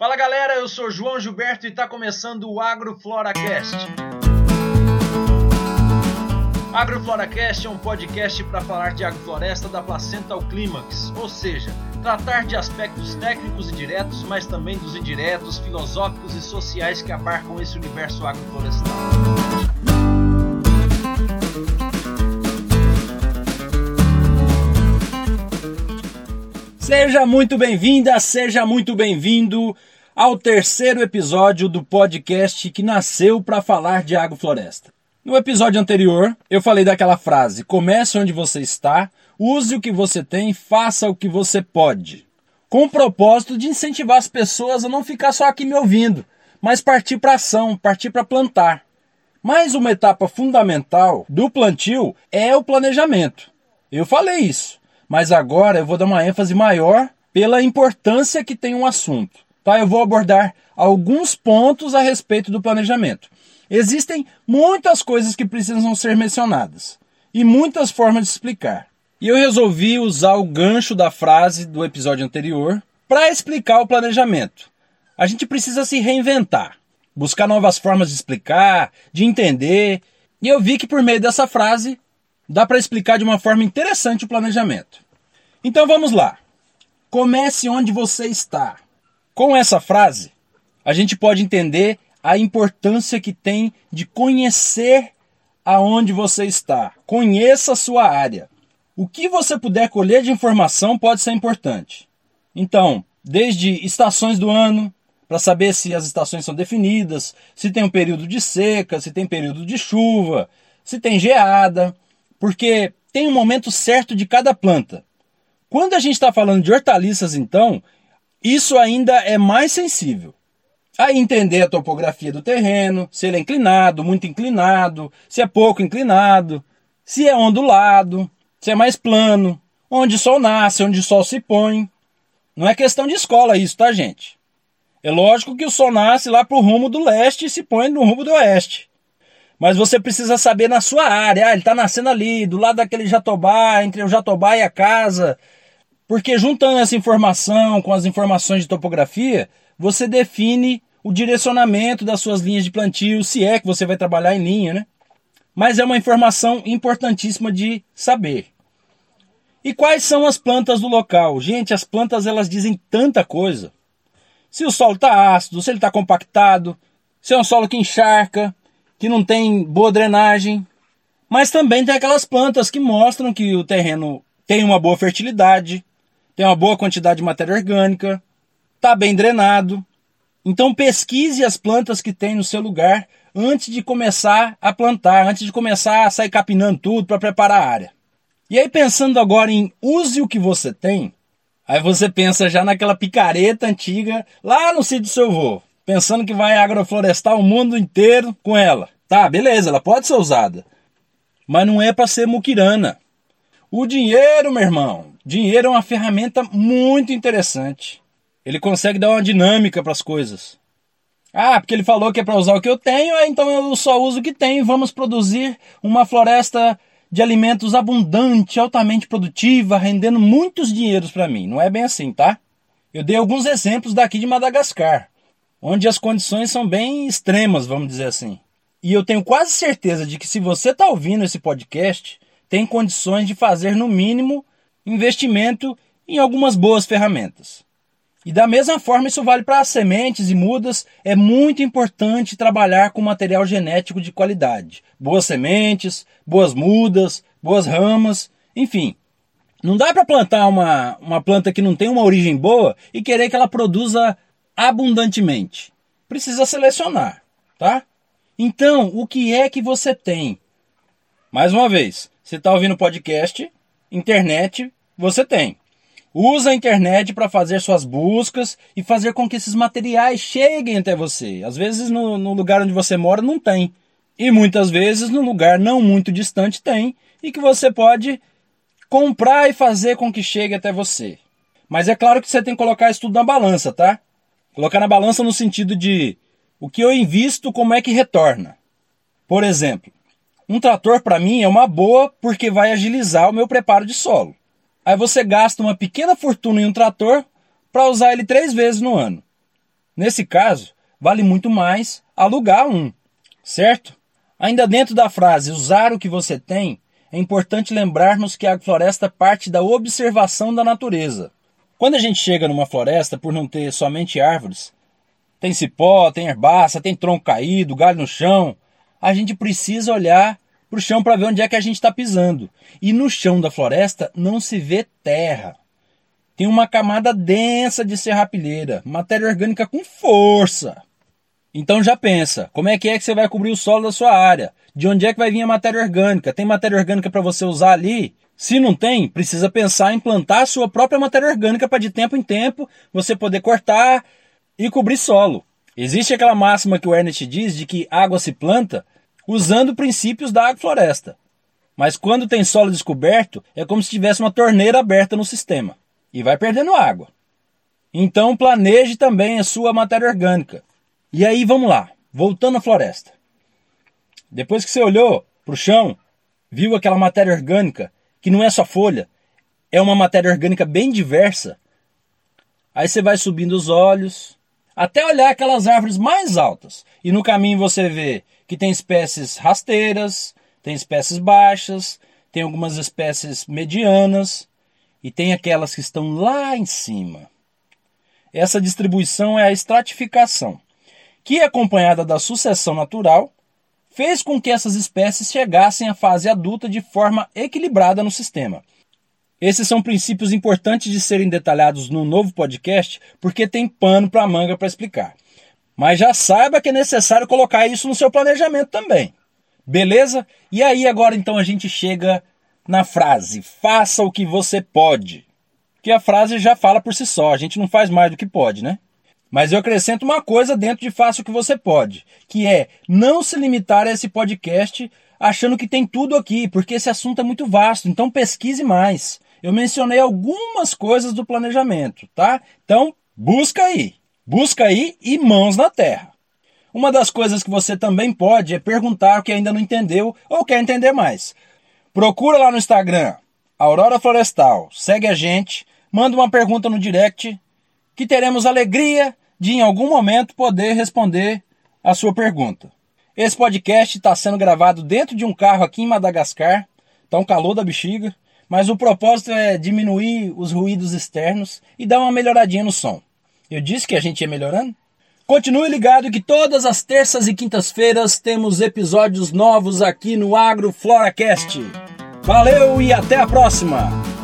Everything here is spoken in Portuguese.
Fala galera, eu sou João Gilberto e está começando o AgroFloracast. AgroFloracast é um podcast para falar de agrofloresta da placenta ao clímax, ou seja, tratar de aspectos técnicos e diretos, mas também dos indiretos, filosóficos e sociais que abarcam esse universo agroflorestal. Seja muito bem-vinda, seja muito bem-vindo ao terceiro episódio do podcast que nasceu para falar de agrofloresta. No episódio anterior, eu falei daquela frase: comece onde você está, use o que você tem, faça o que você pode. Com o propósito de incentivar as pessoas a não ficar só aqui me ouvindo, mas partir para ação, partir para plantar. Mais uma etapa fundamental do plantio é o planejamento. Eu falei isso mas agora eu vou dar uma ênfase maior pela importância que tem um assunto. Tá? Eu vou abordar alguns pontos a respeito do planejamento. Existem muitas coisas que precisam ser mencionadas e muitas formas de explicar. E eu resolvi usar o gancho da frase do episódio anterior para explicar o planejamento. A gente precisa se reinventar, buscar novas formas de explicar, de entender. E eu vi que por meio dessa frase dá para explicar de uma forma interessante o planejamento. Então vamos lá. Comece onde você está. Com essa frase, a gente pode entender a importância que tem de conhecer aonde você está. Conheça a sua área. O que você puder colher de informação pode ser importante. Então, desde estações do ano, para saber se as estações são definidas, se tem um período de seca, se tem período de chuva, se tem geada, porque tem um momento certo de cada planta. Quando a gente está falando de hortaliças, então, isso ainda é mais sensível. Aí entender a topografia do terreno, se ele é inclinado, muito inclinado, se é pouco inclinado, se é ondulado, se é mais plano, onde o sol nasce, onde o sol se põe. Não é questão de escola isso, tá, gente? É lógico que o sol nasce lá para o rumo do leste e se põe no rumo do oeste. Mas você precisa saber na sua área. Ah, ele está nascendo ali, do lado daquele jatobá, entre o jatobá e a casa. Porque juntando essa informação com as informações de topografia, você define o direcionamento das suas linhas de plantio, se é que você vai trabalhar em linha, né? Mas é uma informação importantíssima de saber. E quais são as plantas do local? Gente, as plantas elas dizem tanta coisa. Se o solo está ácido, se ele está compactado, se é um solo que encharca, que não tem boa drenagem. Mas também tem aquelas plantas que mostram que o terreno tem uma boa fertilidade, tem uma boa quantidade de matéria orgânica, está bem drenado. Então pesquise as plantas que tem no seu lugar antes de começar a plantar, antes de começar a sair capinando tudo para preparar a área. E aí pensando agora em use o que você tem, aí você pensa já naquela picareta antiga lá no sítio do seu avô pensando que vai agroflorestar o mundo inteiro com ela. Tá, beleza, ela pode ser usada. Mas não é para ser muquirana. O dinheiro, meu irmão, dinheiro é uma ferramenta muito interessante. Ele consegue dar uma dinâmica para as coisas. Ah, porque ele falou que é para usar o que eu tenho, é, então eu só uso o que tenho. Vamos produzir uma floresta de alimentos abundante, altamente produtiva, rendendo muitos dinheiros para mim. Não é bem assim, tá? Eu dei alguns exemplos daqui de Madagascar onde as condições são bem extremas, vamos dizer assim. E eu tenho quase certeza de que se você está ouvindo esse podcast, tem condições de fazer, no mínimo, investimento em algumas boas ferramentas. E da mesma forma, isso vale para sementes e mudas. É muito importante trabalhar com material genético de qualidade. Boas sementes, boas mudas, boas ramas, enfim. Não dá para plantar uma, uma planta que não tem uma origem boa e querer que ela produza abundantemente. Precisa selecionar, tá? Então, o que é que você tem? Mais uma vez, você está ouvindo podcast, internet, você tem. Usa a internet para fazer suas buscas e fazer com que esses materiais cheguem até você. Às vezes no, no, lugar onde você mora não tem. E muitas vezes no lugar não muito distante tem. E que você pode comprar e fazer com que chegue até você. Mas é claro que você tem que colocar isso tudo na balança, tá? Colocar na balança no sentido de o que eu invisto, como é que retorna. Por exemplo, um trator para mim é uma boa porque vai agilizar o meu preparo de solo. Aí você gasta uma pequena fortuna em um trator para usar ele três vezes no ano. Nesse caso, vale muito mais alugar um, certo? Ainda dentro da frase usar o que você tem, é importante lembrarmos que a floresta parte da observação da natureza. Quando a gente chega numa floresta, por não ter somente árvores, tem cipó, tem herbaça, tem tronco caído, galho no chão, a gente precisa olhar para o chão para ver onde é que a gente está pisando. E no chão da floresta não se vê terra. Tem uma camada densa de serrapilheira, matéria orgânica com força. Então já pensa, como é que é que você vai cobrir o solo da sua área? De onde é que vai vir a matéria orgânica? Tem matéria orgânica para você usar ali? Se não tem, precisa pensar em plantar sua própria matéria orgânica para de tempo em tempo você poder cortar e cobrir solo. Existe aquela máxima que o Ernest diz de que água se planta usando princípios da agrofloresta. Mas quando tem solo descoberto, é como se tivesse uma torneira aberta no sistema e vai perdendo água. Então planeje também a sua matéria orgânica. E aí vamos lá, voltando à floresta. Depois que você olhou para o chão, viu aquela matéria orgânica, que não é só folha, é uma matéria orgânica bem diversa. Aí você vai subindo os olhos, até olhar aquelas árvores mais altas. E no caminho você vê que tem espécies rasteiras, tem espécies baixas, tem algumas espécies medianas e tem aquelas que estão lá em cima. Essa distribuição é a estratificação que, acompanhada da sucessão natural, fez com que essas espécies chegassem à fase adulta de forma equilibrada no sistema. Esses são princípios importantes de serem detalhados no novo podcast, porque tem pano para manga para explicar. Mas já saiba que é necessário colocar isso no seu planejamento também. Beleza? E aí agora então a gente chega na frase: faça o que você pode. Que a frase já fala por si só, a gente não faz mais do que pode, né? Mas eu acrescento uma coisa dentro de Faça o que você pode, que é não se limitar a esse podcast achando que tem tudo aqui, porque esse assunto é muito vasto, então pesquise mais. Eu mencionei algumas coisas do planejamento, tá? Então, busca aí. Busca aí e mãos na terra. Uma das coisas que você também pode é perguntar o que ainda não entendeu ou quer entender mais. Procura lá no Instagram, Aurora Florestal, segue a gente, manda uma pergunta no direct que teremos alegria de em algum momento poder responder a sua pergunta. Esse podcast está sendo gravado dentro de um carro aqui em Madagascar, está um calor da bexiga, mas o propósito é diminuir os ruídos externos e dar uma melhoradinha no som. Eu disse que a gente ia melhorando? Continue ligado que todas as terças e quintas-feiras temos episódios novos aqui no Agro Floracast. Valeu e até a próxima!